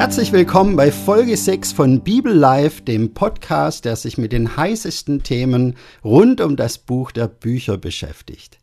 Herzlich willkommen bei Folge 6 von Bibel Live, dem Podcast, der sich mit den heißesten Themen rund um das Buch der Bücher beschäftigt.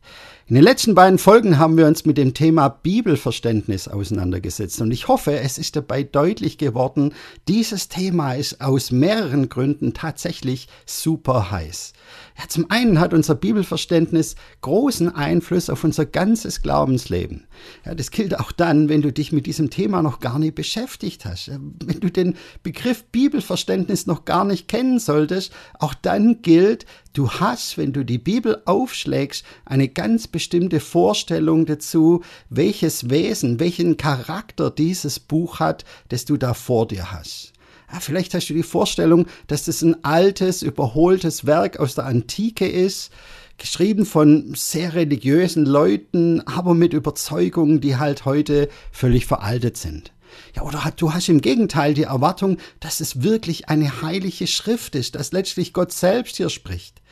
In den letzten beiden Folgen haben wir uns mit dem Thema Bibelverständnis auseinandergesetzt und ich hoffe, es ist dabei deutlich geworden, dieses Thema ist aus mehreren Gründen tatsächlich super heiß. Ja, zum einen hat unser Bibelverständnis großen Einfluss auf unser ganzes Glaubensleben. Ja, das gilt auch dann, wenn du dich mit diesem Thema noch gar nicht beschäftigt hast. Wenn du den Begriff Bibelverständnis noch gar nicht kennen solltest, auch dann gilt, du hast, wenn du die Bibel aufschlägst, eine ganz bestimmte Vorstellung dazu, welches Wesen, welchen Charakter dieses Buch hat, das du da vor dir hast. Ja, vielleicht hast du die Vorstellung, dass das ein altes, überholtes Werk aus der Antike ist, geschrieben von sehr religiösen Leuten, aber mit Überzeugungen, die halt heute völlig veraltet sind. Ja, oder du hast im Gegenteil die Erwartung, dass es wirklich eine heilige Schrift ist, dass letztlich Gott selbst hier spricht.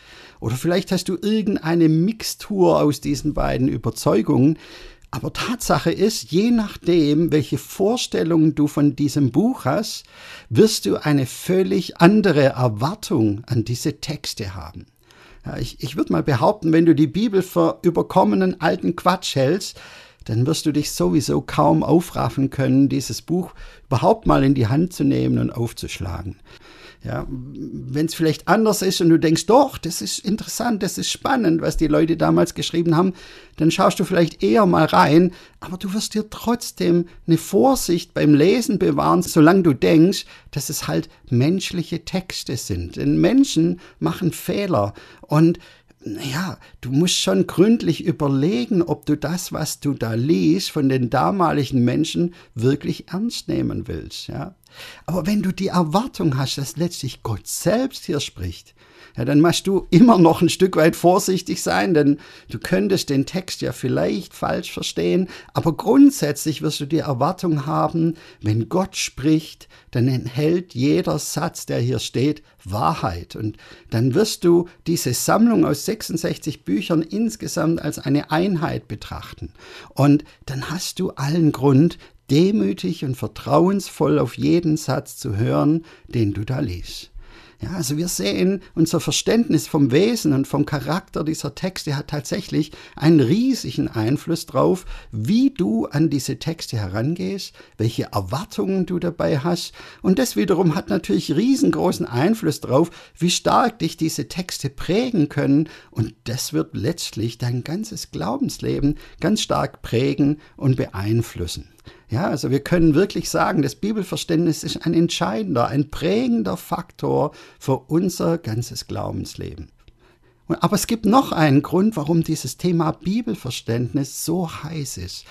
Oder vielleicht hast du irgendeine Mixtur aus diesen beiden Überzeugungen, aber Tatsache ist, je nachdem, welche Vorstellungen du von diesem Buch hast, wirst du eine völlig andere Erwartung an diese Texte haben. Ja, ich, ich würde mal behaupten, wenn du die Bibel für überkommenen alten Quatsch hältst, dann wirst du dich sowieso kaum aufraffen können, dieses Buch überhaupt mal in die Hand zu nehmen und aufzuschlagen. Ja, wenn es vielleicht anders ist und du denkst, doch, das ist interessant, das ist spannend, was die Leute damals geschrieben haben, dann schaust du vielleicht eher mal rein, aber du wirst dir trotzdem eine Vorsicht beim Lesen bewahren, solange du denkst, dass es halt menschliche Texte sind. Denn Menschen machen Fehler und ja, du musst schon gründlich überlegen, ob du das, was du da liest, von den damaligen Menschen wirklich ernst nehmen willst. Ja? Aber wenn du die Erwartung hast, dass letztlich Gott selbst hier spricht, ja, dann musst du immer noch ein Stück weit vorsichtig sein, denn du könntest den Text ja vielleicht falsch verstehen, aber grundsätzlich wirst du die Erwartung haben, wenn Gott spricht, dann enthält jeder Satz, der hier steht, Wahrheit. Und dann wirst du diese Sammlung aus 66 Büchern insgesamt als eine Einheit betrachten. Und dann hast du allen Grund, demütig und vertrauensvoll auf jeden Satz zu hören, den du da liest. Ja, also wir sehen, unser Verständnis vom Wesen und vom Charakter dieser Texte hat tatsächlich einen riesigen Einfluss drauf, wie du an diese Texte herangehst, welche Erwartungen du dabei hast. Und das wiederum hat natürlich riesengroßen Einfluss drauf, wie stark dich diese Texte prägen können. Und das wird letztlich dein ganzes Glaubensleben ganz stark prägen und beeinflussen. Ja, also wir können wirklich sagen, das Bibelverständnis ist ein entscheidender, ein prägender Faktor für unser ganzes Glaubensleben. Aber es gibt noch einen Grund, warum dieses Thema Bibelverständnis so heiß ist.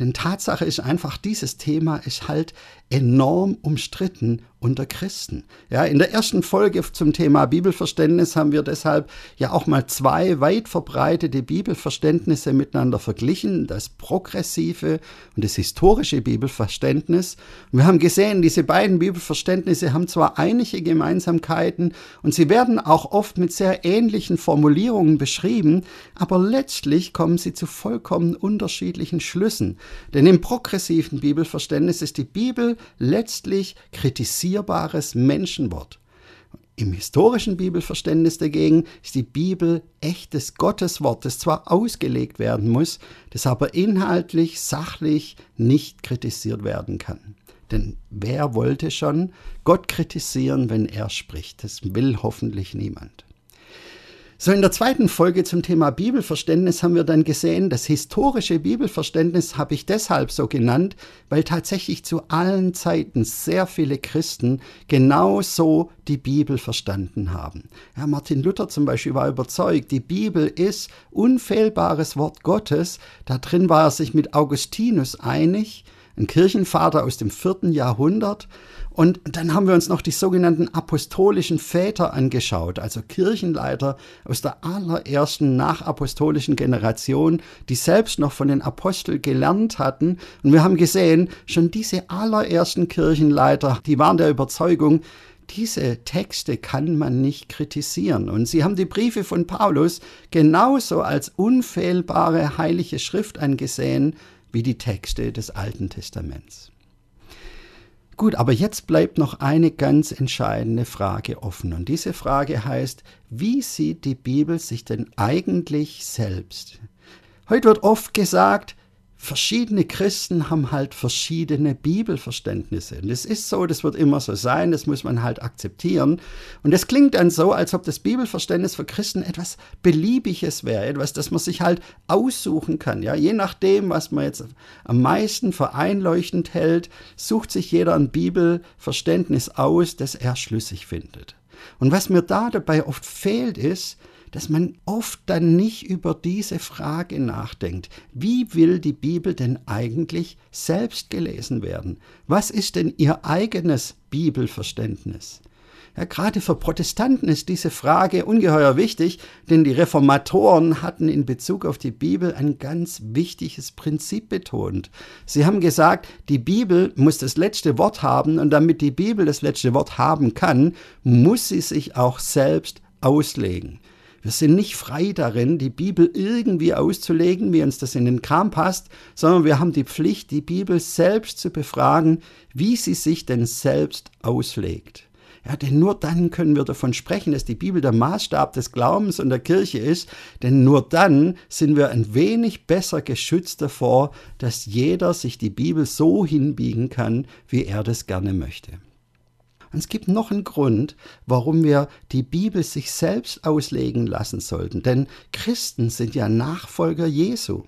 Denn Tatsache ist einfach, dieses Thema ist halt enorm umstritten unter Christen. Ja, in der ersten Folge zum Thema Bibelverständnis haben wir deshalb ja auch mal zwei weit verbreitete Bibelverständnisse miteinander verglichen, das progressive und das historische Bibelverständnis. Und wir haben gesehen, diese beiden Bibelverständnisse haben zwar einige Gemeinsamkeiten und sie werden auch oft mit sehr ähnlichen Formulierungen beschrieben, aber letztlich kommen sie zu vollkommen unterschiedlichen Schlüssen. Denn im progressiven Bibelverständnis ist die Bibel letztlich kritisierbares Menschenwort. Im historischen Bibelverständnis dagegen ist die Bibel echtes Gotteswort, das zwar ausgelegt werden muss, das aber inhaltlich, sachlich nicht kritisiert werden kann. Denn wer wollte schon Gott kritisieren, wenn er spricht? Das will hoffentlich niemand. So, in der zweiten Folge zum Thema Bibelverständnis haben wir dann gesehen, das historische Bibelverständnis habe ich deshalb so genannt, weil tatsächlich zu allen Zeiten sehr viele Christen genau so die Bibel verstanden haben. Ja, Martin Luther zum Beispiel war überzeugt, die Bibel ist unfehlbares Wort Gottes. Da drin war er sich mit Augustinus einig, ein Kirchenvater aus dem vierten Jahrhundert. Und dann haben wir uns noch die sogenannten apostolischen Väter angeschaut, also Kirchenleiter aus der allerersten nachapostolischen Generation, die selbst noch von den Aposteln gelernt hatten. Und wir haben gesehen, schon diese allerersten Kirchenleiter, die waren der Überzeugung, diese Texte kann man nicht kritisieren. Und sie haben die Briefe von Paulus genauso als unfehlbare heilige Schrift angesehen wie die Texte des Alten Testaments. Gut, aber jetzt bleibt noch eine ganz entscheidende Frage offen. Und diese Frage heißt, wie sieht die Bibel sich denn eigentlich selbst? Heute wird oft gesagt, verschiedene Christen haben halt verschiedene Bibelverständnisse. Und das ist so, das wird immer so sein, das muss man halt akzeptieren. Und es klingt dann so, als ob das Bibelverständnis für Christen etwas Beliebiges wäre, etwas, das man sich halt aussuchen kann. Ja, je nachdem, was man jetzt am meisten für einleuchtend hält, sucht sich jeder ein Bibelverständnis aus, das er schlüssig findet. Und was mir da dabei oft fehlt, ist, dass man oft dann nicht über diese Frage nachdenkt. Wie will die Bibel denn eigentlich selbst gelesen werden? Was ist denn ihr eigenes Bibelverständnis? Ja, gerade für Protestanten ist diese Frage ungeheuer wichtig, denn die Reformatoren hatten in Bezug auf die Bibel ein ganz wichtiges Prinzip betont. Sie haben gesagt, die Bibel muss das letzte Wort haben und damit die Bibel das letzte Wort haben kann, muss sie sich auch selbst auslegen. Wir sind nicht frei darin, die Bibel irgendwie auszulegen, wie uns das in den Kram passt, sondern wir haben die Pflicht, die Bibel selbst zu befragen, wie sie sich denn selbst auslegt. Ja, denn nur dann können wir davon sprechen, dass die Bibel der Maßstab des Glaubens und der Kirche ist, denn nur dann sind wir ein wenig besser geschützt davor, dass jeder sich die Bibel so hinbiegen kann, wie er das gerne möchte. Und es gibt noch einen Grund, warum wir die Bibel sich selbst auslegen lassen sollten. Denn Christen sind ja Nachfolger Jesu.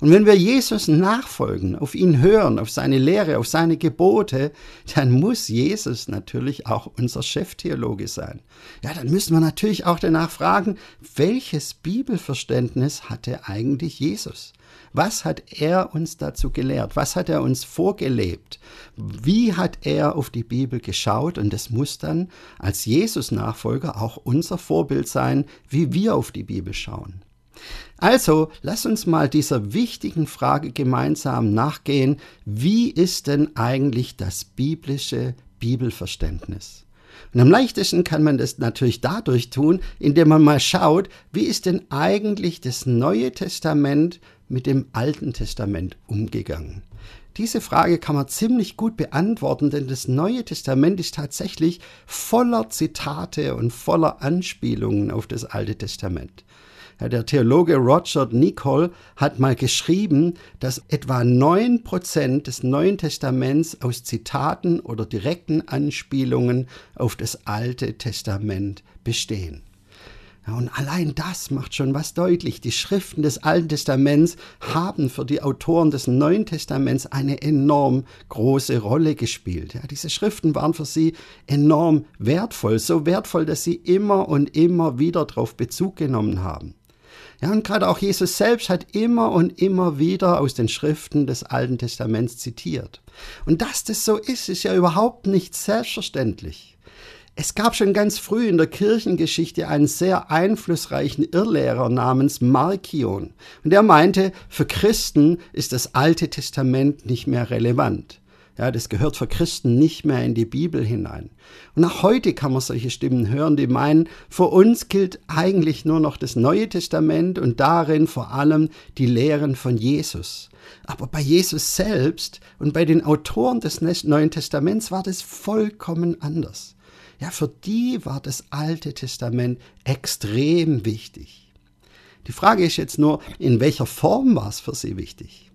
Und wenn wir Jesus nachfolgen, auf ihn hören, auf seine Lehre, auf seine Gebote, dann muss Jesus natürlich auch unser Cheftheologe sein. Ja, dann müssen wir natürlich auch danach fragen, welches Bibelverständnis hatte eigentlich Jesus? Was hat er uns dazu gelehrt? Was hat er uns vorgelebt? Wie hat er auf die Bibel geschaut? Und es muss dann als Jesus-Nachfolger auch unser Vorbild sein, wie wir auf die Bibel schauen. Also, lass uns mal dieser wichtigen Frage gemeinsam nachgehen. Wie ist denn eigentlich das biblische Bibelverständnis? Und am leichtesten kann man das natürlich dadurch tun, indem man mal schaut, wie ist denn eigentlich das Neue Testament mit dem Alten Testament umgegangen? Diese Frage kann man ziemlich gut beantworten, denn das Neue Testament ist tatsächlich voller Zitate und voller Anspielungen auf das Alte Testament. Der Theologe Roger Nicol hat mal geschrieben, dass etwa 9% des Neuen Testaments aus Zitaten oder direkten Anspielungen auf das Alte Testament bestehen. Und allein das macht schon was deutlich. Die Schriften des Alten Testaments haben für die Autoren des Neuen Testaments eine enorm große Rolle gespielt. Ja, diese Schriften waren für sie enorm wertvoll, so wertvoll, dass sie immer und immer wieder darauf Bezug genommen haben. Ja, und gerade auch Jesus selbst hat immer und immer wieder aus den Schriften des Alten Testaments zitiert. Und dass das so ist, ist ja überhaupt nicht selbstverständlich. Es gab schon ganz früh in der Kirchengeschichte einen sehr einflussreichen Irrlehrer namens Markion. Und der meinte, für Christen ist das Alte Testament nicht mehr relevant. Ja, das gehört für Christen nicht mehr in die Bibel hinein. Und auch heute kann man solche Stimmen hören, die meinen, für uns gilt eigentlich nur noch das Neue Testament und darin vor allem die Lehren von Jesus. Aber bei Jesus selbst und bei den Autoren des Neuen Testaments war das vollkommen anders. Ja, für die war das Alte Testament extrem wichtig. Die Frage ist jetzt nur, in welcher Form war es für sie wichtig?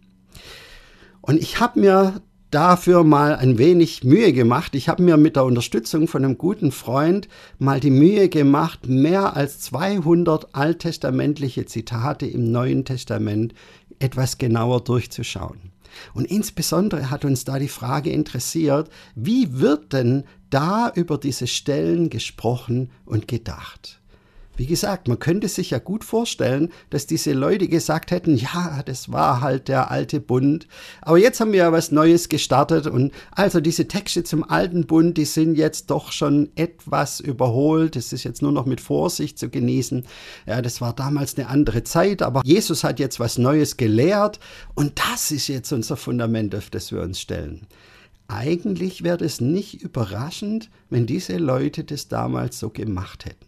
Und ich habe mir dafür mal ein wenig Mühe gemacht. Ich habe mir mit der Unterstützung von einem guten Freund mal die Mühe gemacht, mehr als 200 alttestamentliche Zitate im Neuen Testament etwas genauer durchzuschauen. Und insbesondere hat uns da die Frage interessiert, wie wird denn da über diese Stellen gesprochen und gedacht? Wie gesagt, man könnte sich ja gut vorstellen, dass diese Leute gesagt hätten, ja, das war halt der alte Bund. Aber jetzt haben wir ja was Neues gestartet und also diese Texte zum alten Bund, die sind jetzt doch schon etwas überholt. Es ist jetzt nur noch mit Vorsicht zu genießen. Ja, das war damals eine andere Zeit, aber Jesus hat jetzt was Neues gelehrt und das ist jetzt unser Fundament, auf das wir uns stellen. Eigentlich wäre es nicht überraschend, wenn diese Leute das damals so gemacht hätten.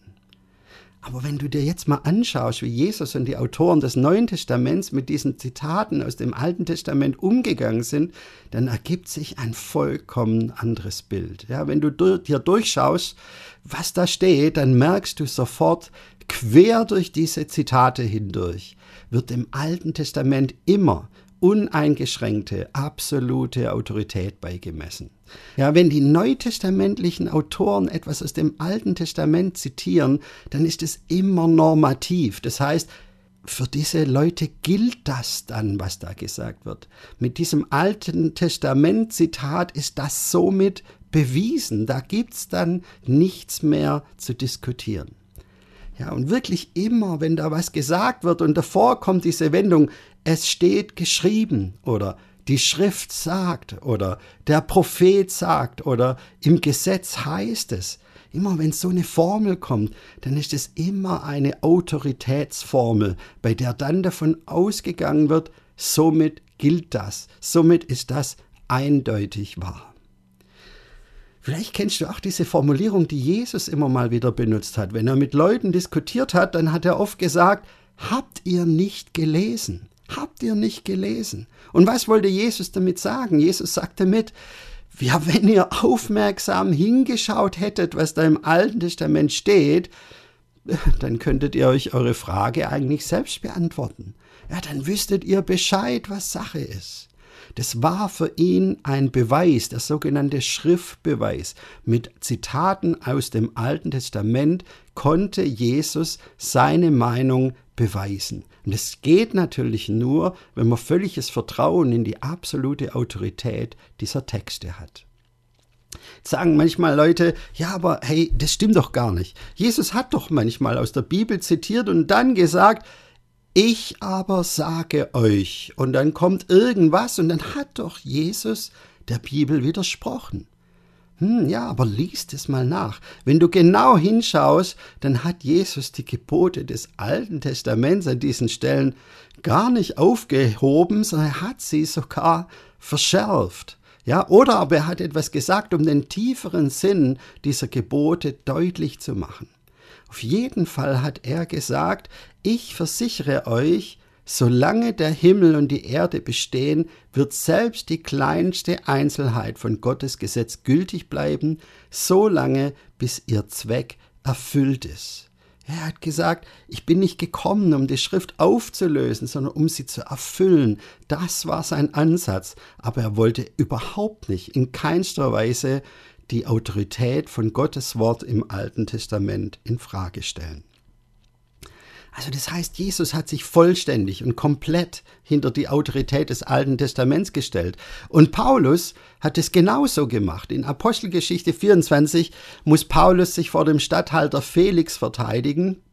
Aber wenn du dir jetzt mal anschaust, wie Jesus und die Autoren des Neuen Testaments mit diesen Zitaten aus dem Alten Testament umgegangen sind, dann ergibt sich ein vollkommen anderes Bild. Ja, wenn du dir durchschaust, was da steht, dann merkst du sofort, quer durch diese Zitate hindurch wird im Alten Testament immer uneingeschränkte, absolute Autorität beigemessen. Ja, wenn die neutestamentlichen Autoren etwas aus dem Alten Testament zitieren, dann ist es immer normativ. Das heißt, für diese Leute gilt das dann, was da gesagt wird. Mit diesem Alten Testament-Zitat ist das somit bewiesen. Da gibt es dann nichts mehr zu diskutieren. Ja, und wirklich immer, wenn da was gesagt wird und davor kommt diese Wendung, es steht geschrieben oder die Schrift sagt oder der Prophet sagt oder im Gesetz heißt es. Immer wenn so eine Formel kommt, dann ist es immer eine Autoritätsformel, bei der dann davon ausgegangen wird, somit gilt das, somit ist das eindeutig wahr. Vielleicht kennst du auch diese Formulierung, die Jesus immer mal wieder benutzt hat. Wenn er mit Leuten diskutiert hat, dann hat er oft gesagt, habt ihr nicht gelesen? Habt ihr nicht gelesen? Und was wollte Jesus damit sagen? Jesus sagte mit, ja, wenn ihr aufmerksam hingeschaut hättet, was da im Alten Testament steht, dann könntet ihr euch eure Frage eigentlich selbst beantworten. Ja, dann wüsstet ihr Bescheid, was Sache ist. Das war für ihn ein Beweis, der sogenannte Schriftbeweis. Mit Zitaten aus dem Alten Testament konnte Jesus seine Meinung beweisen. Und es geht natürlich nur, wenn man völliges Vertrauen in die absolute Autorität dieser Texte hat sagen manchmal Leute, ja, aber hey, das stimmt doch gar nicht. Jesus hat doch manchmal aus der Bibel zitiert und dann gesagt, ich aber sage euch, und dann kommt irgendwas, und dann hat doch Jesus der Bibel widersprochen. Hm, ja, aber liest es mal nach. Wenn du genau hinschaust, dann hat Jesus die Gebote des Alten Testaments an diesen Stellen gar nicht aufgehoben, sondern er hat sie sogar verschärft. Ja, oder aber er hat etwas gesagt, um den tieferen Sinn dieser Gebote deutlich zu machen. Auf jeden Fall hat er gesagt, ich versichere euch, solange der Himmel und die Erde bestehen, wird selbst die kleinste Einzelheit von Gottes Gesetz gültig bleiben, solange bis ihr Zweck erfüllt ist. Er hat gesagt, ich bin nicht gekommen, um die Schrift aufzulösen, sondern um sie zu erfüllen. Das war sein Ansatz. Aber er wollte überhaupt nicht, in keinster Weise die Autorität von Gottes Wort im Alten Testament in Frage stellen. Also das heißt, Jesus hat sich vollständig und komplett hinter die Autorität des Alten Testaments gestellt. Und Paulus hat es genauso gemacht. In Apostelgeschichte 24 muss Paulus sich vor dem Statthalter Felix verteidigen.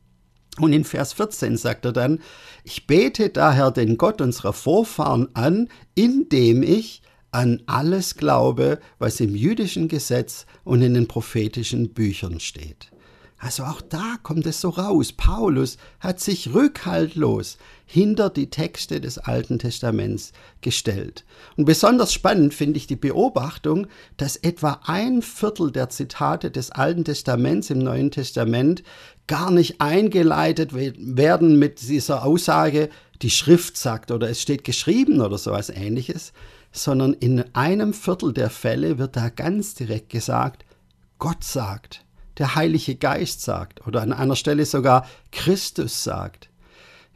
Und in Vers 14 sagt er dann, ich bete daher den Gott unserer Vorfahren an, indem ich an alles glaube, was im jüdischen Gesetz und in den prophetischen Büchern steht. Also auch da kommt es so raus. Paulus hat sich rückhaltlos hinter die Texte des Alten Testaments gestellt. Und besonders spannend finde ich die Beobachtung, dass etwa ein Viertel der Zitate des Alten Testaments im Neuen Testament gar nicht eingeleitet werden mit dieser Aussage, die Schrift sagt oder es steht geschrieben oder sowas ähnliches, sondern in einem Viertel der Fälle wird da ganz direkt gesagt, Gott sagt, der Heilige Geist sagt oder an einer Stelle sogar Christus sagt.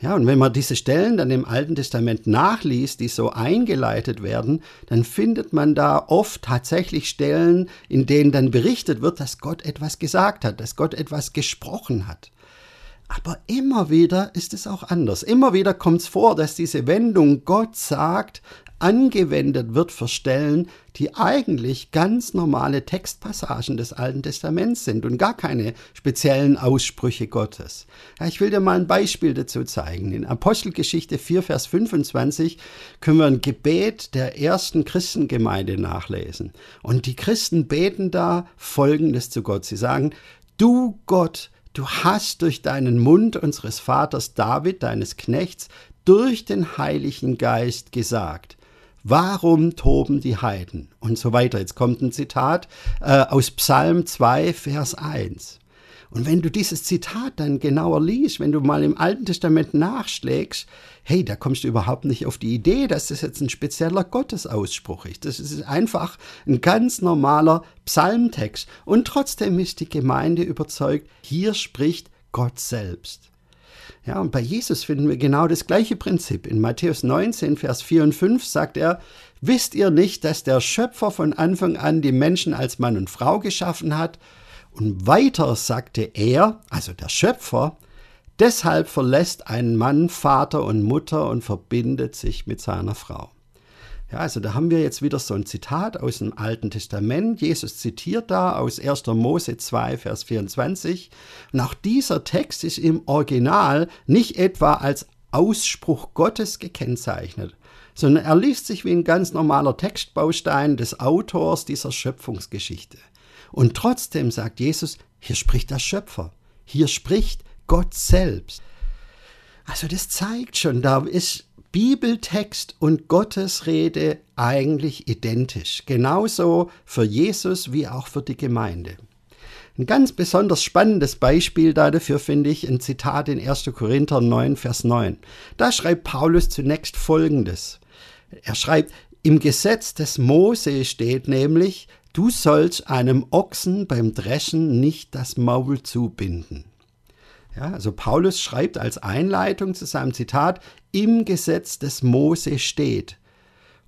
Ja, und wenn man diese Stellen dann im Alten Testament nachliest, die so eingeleitet werden, dann findet man da oft tatsächlich Stellen, in denen dann berichtet wird, dass Gott etwas gesagt hat, dass Gott etwas gesprochen hat. Aber immer wieder ist es auch anders. Immer wieder kommt es vor, dass diese Wendung Gott sagt angewendet wird für Stellen, die eigentlich ganz normale Textpassagen des Alten Testaments sind und gar keine speziellen Aussprüche Gottes. Ja, ich will dir mal ein Beispiel dazu zeigen. In Apostelgeschichte 4, Vers 25 können wir ein Gebet der ersten Christengemeinde nachlesen. Und die Christen beten da Folgendes zu Gott. Sie sagen, du Gott, du hast durch deinen Mund unseres Vaters David, deines Knechts, durch den Heiligen Geist gesagt, Warum toben die Heiden? Und so weiter. Jetzt kommt ein Zitat äh, aus Psalm 2, Vers 1. Und wenn du dieses Zitat dann genauer liest, wenn du mal im Alten Testament nachschlägst, hey, da kommst du überhaupt nicht auf die Idee, dass das jetzt ein spezieller Gottesausspruch ist. Das ist einfach ein ganz normaler Psalmtext. Und trotzdem ist die Gemeinde überzeugt, hier spricht Gott selbst. Ja, und bei Jesus finden wir genau das gleiche Prinzip. In Matthäus 19, Vers 4 und 5 sagt er, Wisst ihr nicht, dass der Schöpfer von Anfang an die Menschen als Mann und Frau geschaffen hat und weiter sagte er, also der Schöpfer, deshalb verlässt ein Mann Vater und Mutter und verbindet sich mit seiner Frau. Ja, also da haben wir jetzt wieder so ein Zitat aus dem Alten Testament. Jesus zitiert da aus 1. Mose 2, Vers 24. Und auch dieser Text ist im Original nicht etwa als Ausspruch Gottes gekennzeichnet, sondern er liest sich wie ein ganz normaler Textbaustein des Autors dieser Schöpfungsgeschichte. Und trotzdem sagt Jesus, hier spricht der Schöpfer, hier spricht Gott selbst. Also das zeigt schon, da ist Bibeltext und Gottesrede eigentlich identisch. Genauso für Jesus wie auch für die Gemeinde. Ein ganz besonders spannendes Beispiel dafür finde ich ein Zitat in 1. Korinther 9, Vers 9. Da schreibt Paulus zunächst Folgendes. Er schreibt, im Gesetz des Mose steht nämlich, Du sollst einem Ochsen beim Dreschen nicht das Maul zubinden. Ja, also Paulus schreibt als Einleitung zu seinem Zitat, im Gesetz des Mose steht.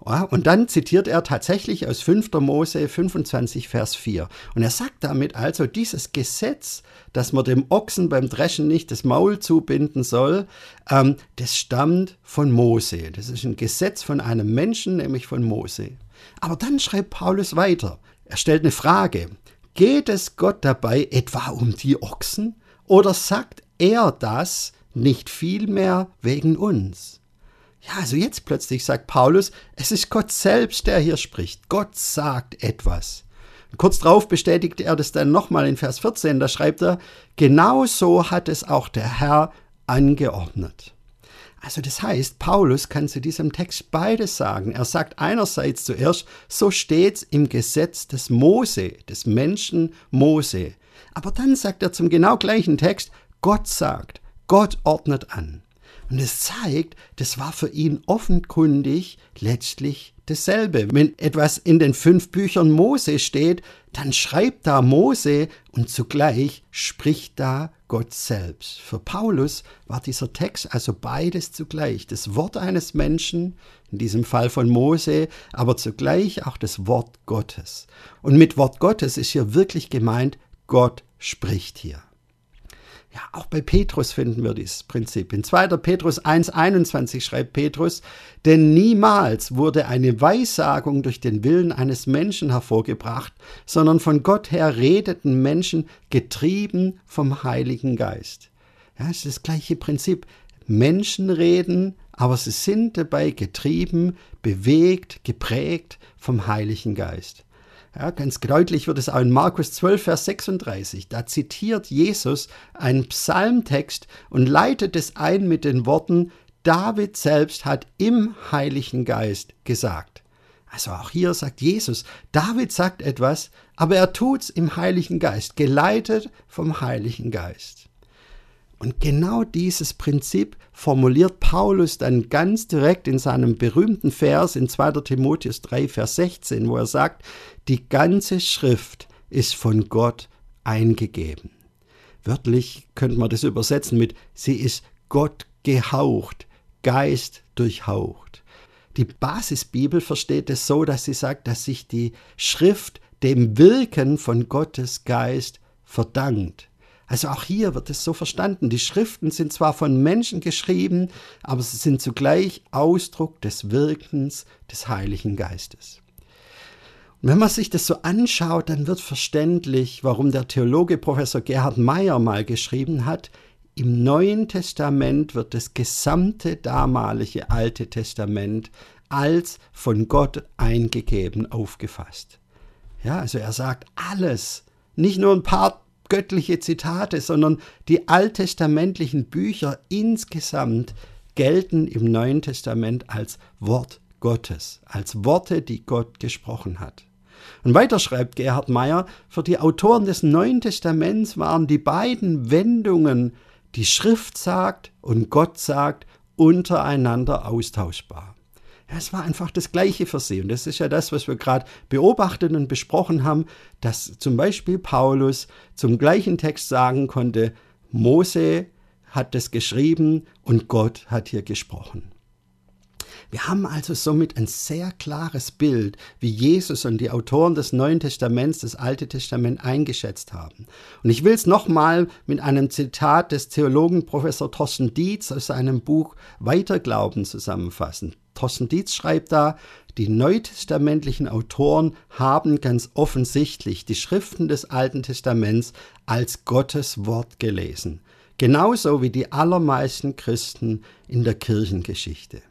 Ja, und dann zitiert er tatsächlich aus 5. Mose 25, Vers 4. Und er sagt damit also, dieses Gesetz, dass man dem Ochsen beim Dreschen nicht das Maul zubinden soll, ähm, das stammt von Mose. Das ist ein Gesetz von einem Menschen, nämlich von Mose. Aber dann schreibt Paulus weiter. Er stellt eine Frage. Geht es Gott dabei etwa um die Ochsen? Oder sagt er das nicht vielmehr wegen uns? Ja, also jetzt plötzlich sagt Paulus, es ist Gott selbst, der hier spricht. Gott sagt etwas. kurz darauf bestätigt er das dann nochmal in Vers 14, da schreibt er, genau so hat es auch der Herr angeordnet. Also das heißt, Paulus kann zu diesem Text beides sagen. Er sagt einerseits zuerst, so steht's im Gesetz des Mose, des Menschen Mose. Aber dann sagt er zum genau gleichen Text, Gott sagt, Gott ordnet an. Und es zeigt, das war für ihn offenkundig letztlich dasselbe. Wenn etwas in den fünf Büchern Mose steht, dann schreibt da Mose und zugleich spricht da Gott selbst. Für Paulus war dieser Text also beides zugleich. Das Wort eines Menschen, in diesem Fall von Mose, aber zugleich auch das Wort Gottes. Und mit Wort Gottes ist hier wirklich gemeint, Gott spricht hier. Ja, auch bei Petrus finden wir dieses Prinzip. In 2. Petrus 1.21 schreibt Petrus, denn niemals wurde eine Weissagung durch den Willen eines Menschen hervorgebracht, sondern von Gott her redeten Menschen getrieben vom Heiligen Geist. Ja, es ist das gleiche Prinzip. Menschen reden, aber sie sind dabei getrieben, bewegt, geprägt vom Heiligen Geist. Ja, ganz deutlich wird es auch in Markus 12, Vers 36. Da zitiert Jesus einen Psalmtext und leitet es ein mit den Worten, David selbst hat im Heiligen Geist gesagt. Also auch hier sagt Jesus, David sagt etwas, aber er tut's im Heiligen Geist, geleitet vom Heiligen Geist. Und genau dieses Prinzip formuliert Paulus dann ganz direkt in seinem berühmten Vers in 2. Timotheus 3, Vers 16, wo er sagt, die ganze Schrift ist von Gott eingegeben. Wörtlich könnte man das übersetzen mit, sie ist Gott gehaucht, Geist durchhaucht. Die Basisbibel versteht es so, dass sie sagt, dass sich die Schrift dem Wirken von Gottes Geist verdankt. Also auch hier wird es so verstanden. Die Schriften sind zwar von Menschen geschrieben, aber sie sind zugleich Ausdruck des Wirkens des Heiligen Geistes. Und wenn man sich das so anschaut, dann wird verständlich, warum der Theologe Professor Gerhard Meyer mal geschrieben hat, im Neuen Testament wird das gesamte damalige Alte Testament als von Gott eingegeben aufgefasst. Ja, also er sagt alles, nicht nur ein paar göttliche Zitate, sondern die alttestamentlichen Bücher insgesamt gelten im Neuen Testament als Wort Gottes, als Worte, die Gott gesprochen hat. Und weiter schreibt Gerhard Meyer, für die Autoren des Neuen Testaments waren die beiden Wendungen, die Schrift sagt und Gott sagt, untereinander austauschbar. Es war einfach das Gleiche für sie. Und das ist ja das, was wir gerade beobachtet und besprochen haben, dass zum Beispiel Paulus zum gleichen Text sagen konnte, Mose hat das geschrieben und Gott hat hier gesprochen. Wir haben also somit ein sehr klares Bild, wie Jesus und die Autoren des Neuen Testaments das Alte Testament eingeschätzt haben. Und ich will es nochmal mit einem Zitat des Theologen Professor Thorsten Dietz aus seinem Buch Weiterglauben zusammenfassen. Thorsten Dietz schreibt da, die neutestamentlichen Autoren haben ganz offensichtlich die Schriften des Alten Testaments als Gottes Wort gelesen, genauso wie die allermeisten Christen in der Kirchengeschichte.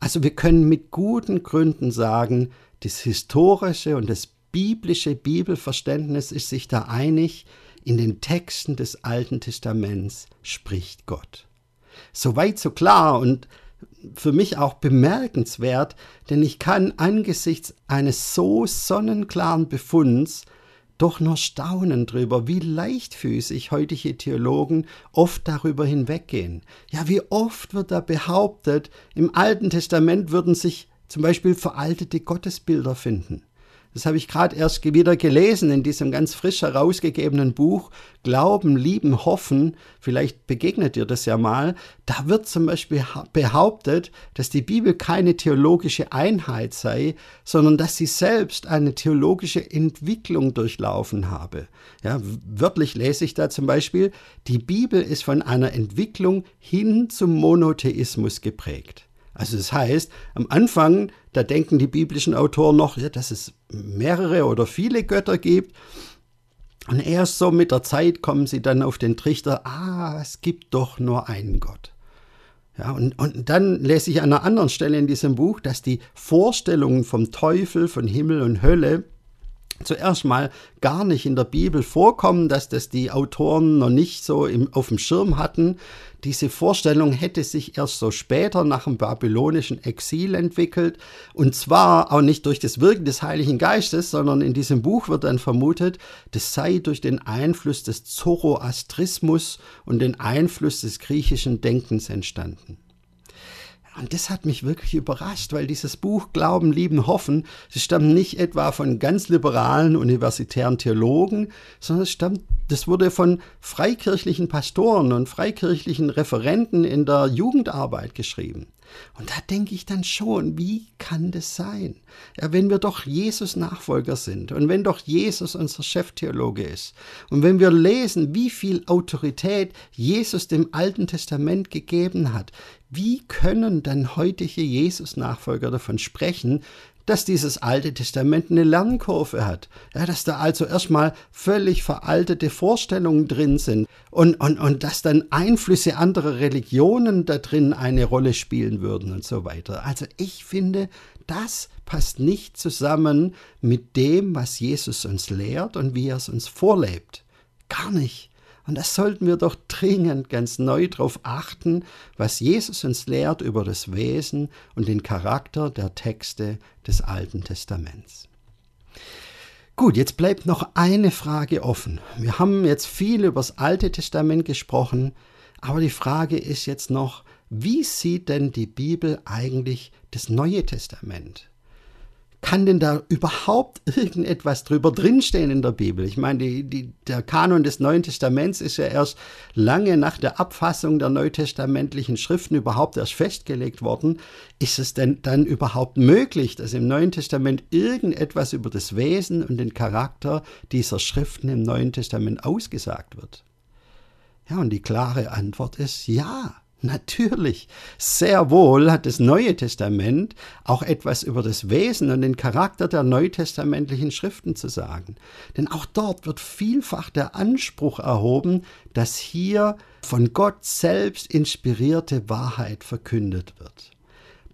Also wir können mit guten Gründen sagen, das historische und das biblische Bibelverständnis ist sich da einig, in den Texten des Alten Testaments spricht Gott. Soweit so klar und für mich auch bemerkenswert, denn ich kann angesichts eines so sonnenklaren Befunds doch nur staunen drüber, wie leichtfüßig heutige Theologen oft darüber hinweggehen. Ja, wie oft wird da behauptet, im Alten Testament würden sich zum Beispiel veraltete Gottesbilder finden. Das habe ich gerade erst wieder gelesen in diesem ganz frisch herausgegebenen Buch Glauben, Lieben, Hoffen. Vielleicht begegnet dir das ja mal. Da wird zum Beispiel behauptet, dass die Bibel keine theologische Einheit sei, sondern dass sie selbst eine theologische Entwicklung durchlaufen habe. Ja, wörtlich lese ich da zum Beispiel, die Bibel ist von einer Entwicklung hin zum Monotheismus geprägt. Also das heißt, am Anfang, da denken die biblischen Autoren noch, ja, dass es mehrere oder viele Götter gibt. Und erst so mit der Zeit kommen sie dann auf den Trichter, ah, es gibt doch nur einen Gott. Ja, und, und dann lese ich an einer anderen Stelle in diesem Buch, dass die Vorstellungen vom Teufel, von Himmel und Hölle zuerst mal gar nicht in der Bibel vorkommen, dass das die Autoren noch nicht so im, auf dem Schirm hatten. Diese Vorstellung hätte sich erst so später nach dem babylonischen Exil entwickelt und zwar auch nicht durch das Wirken des Heiligen Geistes, sondern in diesem Buch wird dann vermutet, das sei durch den Einfluss des Zoroastrismus und den Einfluss des griechischen Denkens entstanden. Und das hat mich wirklich überrascht, weil dieses Buch Glauben, Lieben, Hoffen, es stammt nicht etwa von ganz liberalen universitären Theologen, sondern es stammt, das wurde von freikirchlichen Pastoren und freikirchlichen Referenten in der Jugendarbeit geschrieben. Und da denke ich dann schon, wie kann das sein? Ja, wenn wir doch Jesus Nachfolger sind und wenn doch Jesus unser Cheftheologe ist und wenn wir lesen, wie viel Autorität Jesus dem Alten Testament gegeben hat, wie können dann heutige Jesus Nachfolger davon sprechen, dass dieses Alte Testament eine Lernkurve hat. Ja, dass da also erstmal völlig veraltete Vorstellungen drin sind und, und, und dass dann Einflüsse anderer Religionen da drin eine Rolle spielen würden und so weiter. Also ich finde, das passt nicht zusammen mit dem, was Jesus uns lehrt und wie er es uns vorlebt. Gar nicht. Und da sollten wir doch dringend ganz neu darauf achten, was Jesus uns lehrt über das Wesen und den Charakter der Texte des Alten Testaments. Gut, jetzt bleibt noch eine Frage offen. Wir haben jetzt viel über das Alte Testament gesprochen, aber die Frage ist jetzt noch, wie sieht denn die Bibel eigentlich das Neue Testament? Kann denn da überhaupt irgendetwas drüber drinstehen in der Bibel? Ich meine, die, die, der Kanon des Neuen Testaments ist ja erst lange nach der Abfassung der neutestamentlichen Schriften überhaupt erst festgelegt worden. Ist es denn dann überhaupt möglich, dass im Neuen Testament irgendetwas über das Wesen und den Charakter dieser Schriften im Neuen Testament ausgesagt wird? Ja, und die klare Antwort ist ja. Natürlich, sehr wohl hat das Neue Testament auch etwas über das Wesen und den Charakter der neutestamentlichen Schriften zu sagen. Denn auch dort wird vielfach der Anspruch erhoben, dass hier von Gott selbst inspirierte Wahrheit verkündet wird.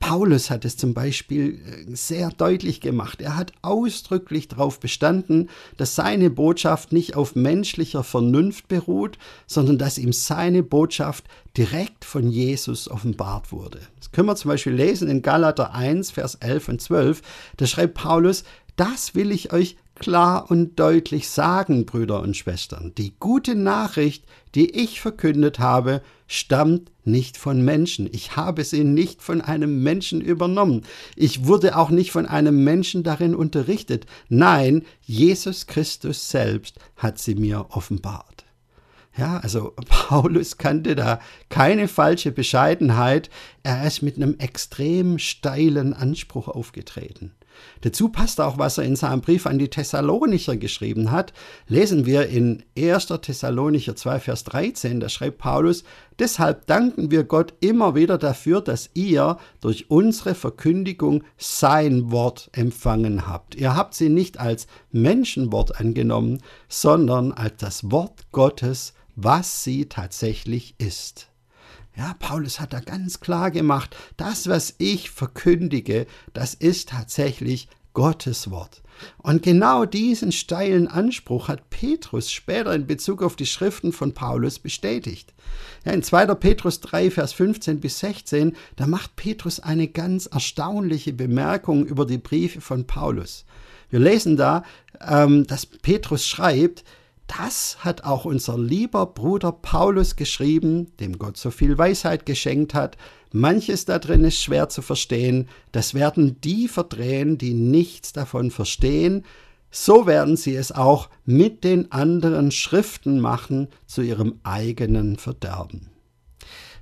Paulus hat es zum Beispiel äh, sehr deutlich gemacht. Er hat ausdrücklich darauf bestanden, dass seine Botschaft nicht auf menschlicher Vernunft beruht, sondern dass ihm seine Botschaft direkt von Jesus offenbart wurde. Das können wir zum Beispiel lesen in Galater 1, Vers 11 und 12. Da schreibt Paulus, Das will ich euch klar und deutlich sagen, Brüder und Schwestern. Die gute Nachricht, die ich verkündet habe, stammt nicht von Menschen. Ich habe sie nicht von einem Menschen übernommen. Ich wurde auch nicht von einem Menschen darin unterrichtet. Nein, Jesus Christus selbst hat sie mir offenbart. Ja, also Paulus kannte da keine falsche Bescheidenheit. Er ist mit einem extrem steilen Anspruch aufgetreten. Dazu passt auch, was er in seinem Brief an die Thessalonicher geschrieben hat. Lesen wir in 1. Thessalonicher 2, Vers 13, da schreibt Paulus, Deshalb danken wir Gott immer wieder dafür, dass ihr durch unsere Verkündigung sein Wort empfangen habt. Ihr habt sie nicht als Menschenwort angenommen, sondern als das Wort Gottes, was sie tatsächlich ist. Ja, Paulus hat da ganz klar gemacht, das, was ich verkündige, das ist tatsächlich Gottes Wort. Und genau diesen steilen Anspruch hat Petrus später in Bezug auf die Schriften von Paulus bestätigt. Ja, in 2. Petrus 3, Vers 15 bis 16, da macht Petrus eine ganz erstaunliche Bemerkung über die Briefe von Paulus. Wir lesen da, ähm, dass Petrus schreibt, das hat auch unser lieber Bruder Paulus geschrieben, dem Gott so viel Weisheit geschenkt hat. Manches da drin ist schwer zu verstehen. Das werden die verdrehen, die nichts davon verstehen. So werden sie es auch mit den anderen Schriften machen zu ihrem eigenen Verderben.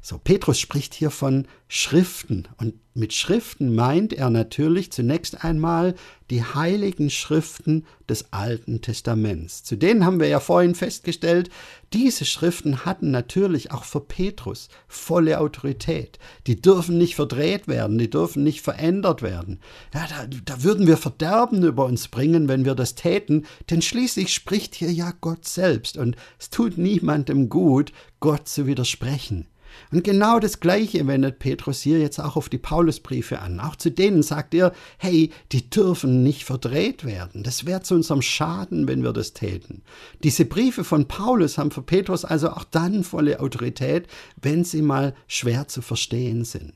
So, Petrus spricht hier von Schriften und mit Schriften meint er natürlich zunächst einmal die heiligen Schriften des Alten Testaments. Zu denen haben wir ja vorhin festgestellt, diese Schriften hatten natürlich auch für Petrus volle Autorität. Die dürfen nicht verdreht werden, die dürfen nicht verändert werden. Ja, da, da würden wir Verderben über uns bringen, wenn wir das täten, denn schließlich spricht hier ja Gott selbst und es tut niemandem gut, Gott zu widersprechen. Und genau das Gleiche wendet Petrus hier jetzt auch auf die Paulusbriefe an. Auch zu denen sagt er, hey, die dürfen nicht verdreht werden. Das wäre zu unserem Schaden, wenn wir das täten. Diese Briefe von Paulus haben für Petrus also auch dann volle Autorität, wenn sie mal schwer zu verstehen sind.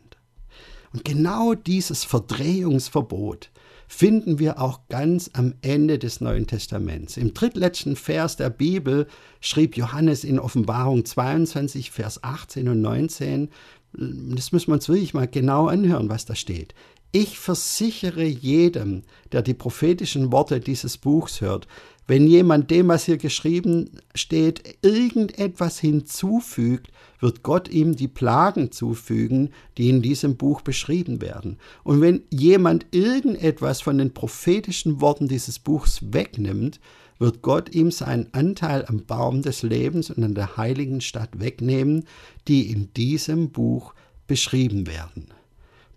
Und genau dieses Verdrehungsverbot, finden wir auch ganz am Ende des Neuen Testaments. Im drittletzten Vers der Bibel schrieb Johannes in Offenbarung 22, Vers 18 und 19, das müssen wir uns wirklich mal genau anhören, was da steht. Ich versichere jedem, der die prophetischen Worte dieses Buchs hört, wenn jemand dem, was hier geschrieben steht, irgendetwas hinzufügt, wird Gott ihm die Plagen zufügen, die in diesem Buch beschrieben werden. Und wenn jemand irgendetwas von den prophetischen Worten dieses Buchs wegnimmt, wird Gott ihm seinen Anteil am Baum des Lebens und an der heiligen Stadt wegnehmen, die in diesem Buch beschrieben werden.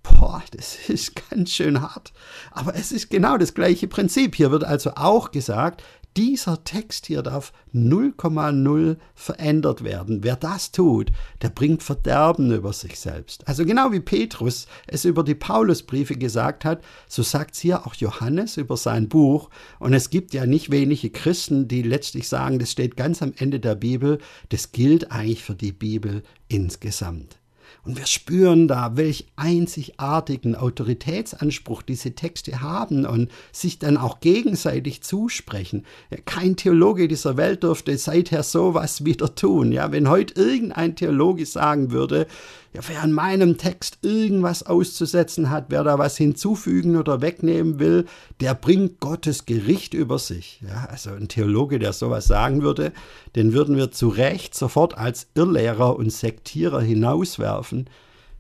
Boah, das ist ganz schön hart. Aber es ist genau das gleiche Prinzip. Hier wird also auch gesagt, dieser Text hier darf 0,0 verändert werden. Wer das tut, der bringt Verderben über sich selbst. Also genau wie Petrus es über die Paulusbriefe gesagt hat, so sagt es hier auch Johannes über sein Buch. Und es gibt ja nicht wenige Christen, die letztlich sagen, das steht ganz am Ende der Bibel. Das gilt eigentlich für die Bibel insgesamt. Und wir spüren da, welch einzigartigen Autoritätsanspruch diese Texte haben und sich dann auch gegenseitig zusprechen. Kein Theologe dieser Welt dürfte seither sowas wieder tun. Ja, wenn heute irgendein Theologe sagen würde, ja, wer an meinem Text irgendwas auszusetzen hat, wer da was hinzufügen oder wegnehmen will, der bringt Gottes Gericht über sich. Ja, also ein Theologe, der sowas sagen würde, den würden wir zu Recht sofort als Irrlehrer und Sektierer hinauswerfen.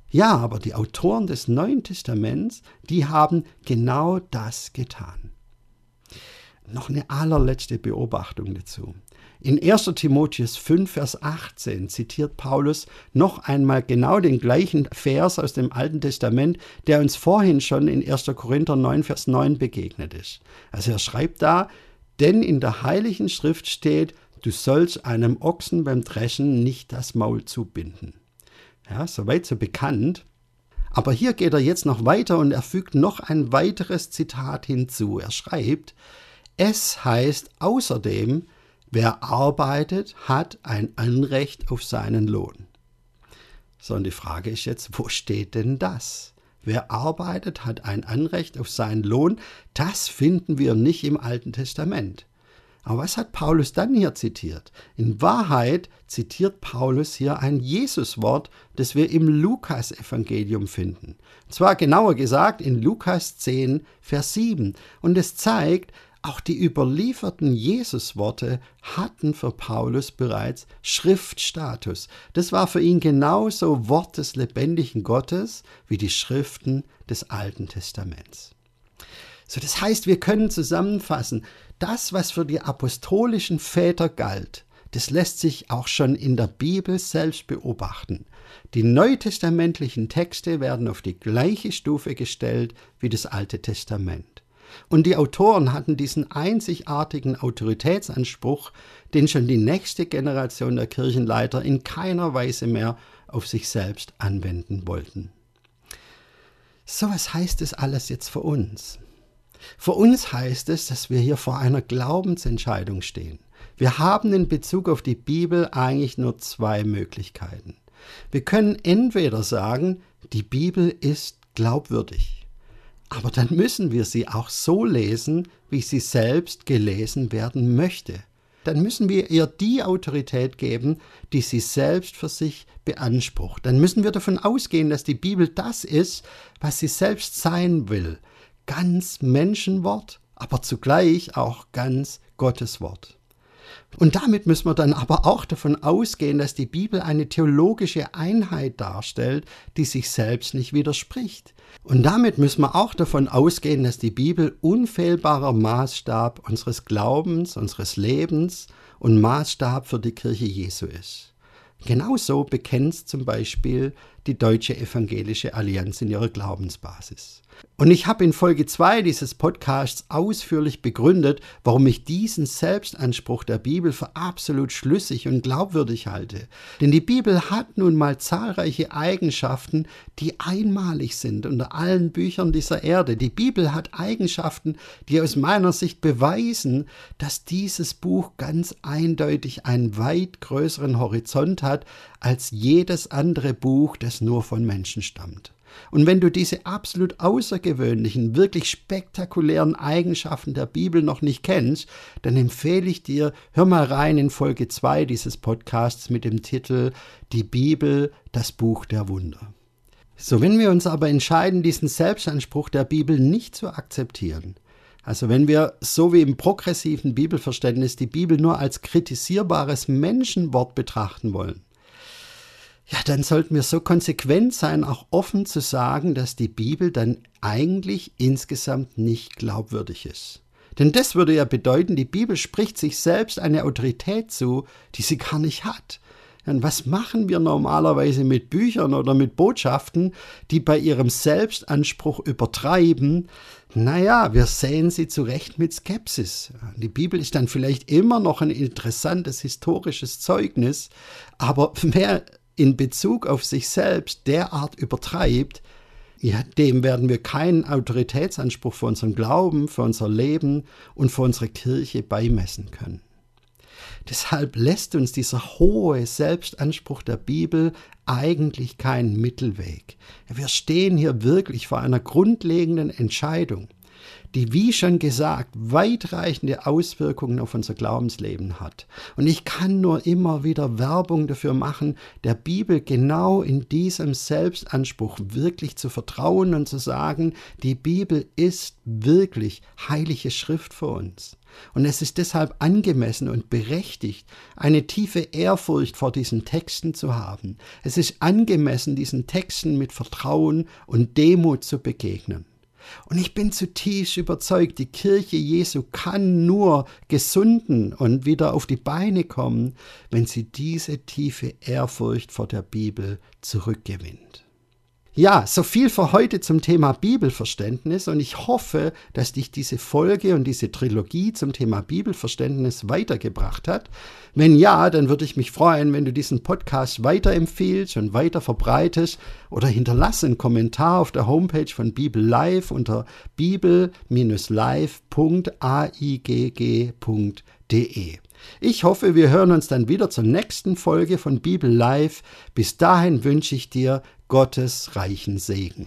Ja, aber die Autoren des Neuen Testaments, die haben genau das getan. Noch eine allerletzte Beobachtung dazu. In 1 Timotheus 5, Vers 18 zitiert Paulus noch einmal genau den gleichen Vers aus dem Alten Testament, der uns vorhin schon in 1. Korinther 9, Vers 9 begegnet ist. Also er schreibt da, denn in der Heiligen Schrift steht, du sollst einem Ochsen beim Dreschen nicht das Maul zubinden. Ja, soweit so bekannt. Aber hier geht er jetzt noch weiter und er fügt noch ein weiteres Zitat hinzu. Er schreibt, es heißt außerdem, Wer arbeitet, hat ein Anrecht auf seinen Lohn. So, und die Frage ist jetzt, wo steht denn das? Wer arbeitet, hat ein Anrecht auf seinen Lohn. Das finden wir nicht im Alten Testament. Aber was hat Paulus dann hier zitiert? In Wahrheit zitiert Paulus hier ein Jesuswort, das wir im Lukas-Evangelium finden. Und zwar genauer gesagt in Lukas 10, Vers 7. Und es zeigt, auch die überlieferten Jesusworte hatten für Paulus bereits Schriftstatus. Das war für ihn genauso Wort des lebendigen Gottes wie die Schriften des Alten Testaments. So, das heißt, wir können zusammenfassen, das, was für die apostolischen Väter galt, das lässt sich auch schon in der Bibel selbst beobachten. Die neutestamentlichen Texte werden auf die gleiche Stufe gestellt wie das Alte Testament. Und die Autoren hatten diesen einzigartigen Autoritätsanspruch, den schon die nächste Generation der Kirchenleiter in keiner Weise mehr auf sich selbst anwenden wollten. So was heißt es alles jetzt für uns? Für uns heißt es, dass wir hier vor einer Glaubensentscheidung stehen. Wir haben in Bezug auf die Bibel eigentlich nur zwei Möglichkeiten. Wir können entweder sagen, die Bibel ist glaubwürdig, aber dann müssen wir sie auch so lesen, wie sie selbst gelesen werden möchte. Dann müssen wir ihr die Autorität geben, die sie selbst für sich beansprucht. Dann müssen wir davon ausgehen, dass die Bibel das ist, was sie selbst sein will, ganz Menschenwort, aber zugleich auch ganz Gotteswort. Und damit müssen wir dann aber auch davon ausgehen, dass die Bibel eine theologische Einheit darstellt, die sich selbst nicht widerspricht. Und damit müssen wir auch davon ausgehen, dass die Bibel unfehlbarer Maßstab unseres Glaubens, unseres Lebens und Maßstab für die Kirche Jesu ist. Genauso bekennt zum Beispiel die Deutsche Evangelische Allianz in ihrer Glaubensbasis. Und ich habe in Folge 2 dieses Podcasts ausführlich begründet, warum ich diesen Selbstanspruch der Bibel für absolut schlüssig und glaubwürdig halte. Denn die Bibel hat nun mal zahlreiche Eigenschaften, die einmalig sind unter allen Büchern dieser Erde. Die Bibel hat Eigenschaften, die aus meiner Sicht beweisen, dass dieses Buch ganz eindeutig einen weit größeren Horizont hat als jedes andere Buch, das nur von Menschen stammt. Und wenn du diese absolut außergewöhnlichen, wirklich spektakulären Eigenschaften der Bibel noch nicht kennst, dann empfehle ich dir, hör mal rein in Folge 2 dieses Podcasts mit dem Titel Die Bibel, das Buch der Wunder. So, wenn wir uns aber entscheiden, diesen Selbstanspruch der Bibel nicht zu akzeptieren, also wenn wir so wie im progressiven Bibelverständnis die Bibel nur als kritisierbares Menschenwort betrachten wollen, ja, dann sollten wir so konsequent sein, auch offen zu sagen, dass die Bibel dann eigentlich insgesamt nicht glaubwürdig ist. Denn das würde ja bedeuten, die Bibel spricht sich selbst eine Autorität zu, die sie gar nicht hat. Und was machen wir normalerweise mit Büchern oder mit Botschaften, die bei ihrem Selbstanspruch übertreiben? Naja, wir sehen sie zu Recht mit Skepsis. Die Bibel ist dann vielleicht immer noch ein interessantes historisches Zeugnis, aber wer in Bezug auf sich selbst derart übertreibt, ja, dem werden wir keinen Autoritätsanspruch für unseren Glauben, für unser Leben und für unsere Kirche beimessen können. Deshalb lässt uns dieser hohe Selbstanspruch der Bibel eigentlich keinen Mittelweg. Wir stehen hier wirklich vor einer grundlegenden Entscheidung die, wie schon gesagt, weitreichende Auswirkungen auf unser Glaubensleben hat. Und ich kann nur immer wieder Werbung dafür machen, der Bibel genau in diesem Selbstanspruch wirklich zu vertrauen und zu sagen, die Bibel ist wirklich heilige Schrift für uns. Und es ist deshalb angemessen und berechtigt, eine tiefe Ehrfurcht vor diesen Texten zu haben. Es ist angemessen, diesen Texten mit Vertrauen und Demut zu begegnen. Und ich bin zutiefst überzeugt, die Kirche Jesu kann nur gesunden und wieder auf die Beine kommen, wenn sie diese tiefe Ehrfurcht vor der Bibel zurückgewinnt. Ja, so viel für heute zum Thema Bibelverständnis und ich hoffe, dass dich diese Folge und diese Trilogie zum Thema Bibelverständnis weitergebracht hat. Wenn ja, dann würde ich mich freuen, wenn du diesen Podcast weiterempfiehlst und weiter verbreitest oder hinterlasse einen Kommentar auf der Homepage von Bibel Live unter bibel-live.aigg.de. Ich hoffe, wir hören uns dann wieder zur nächsten Folge von Bibel Live. Bis dahin wünsche ich dir Gottes reichen Segen.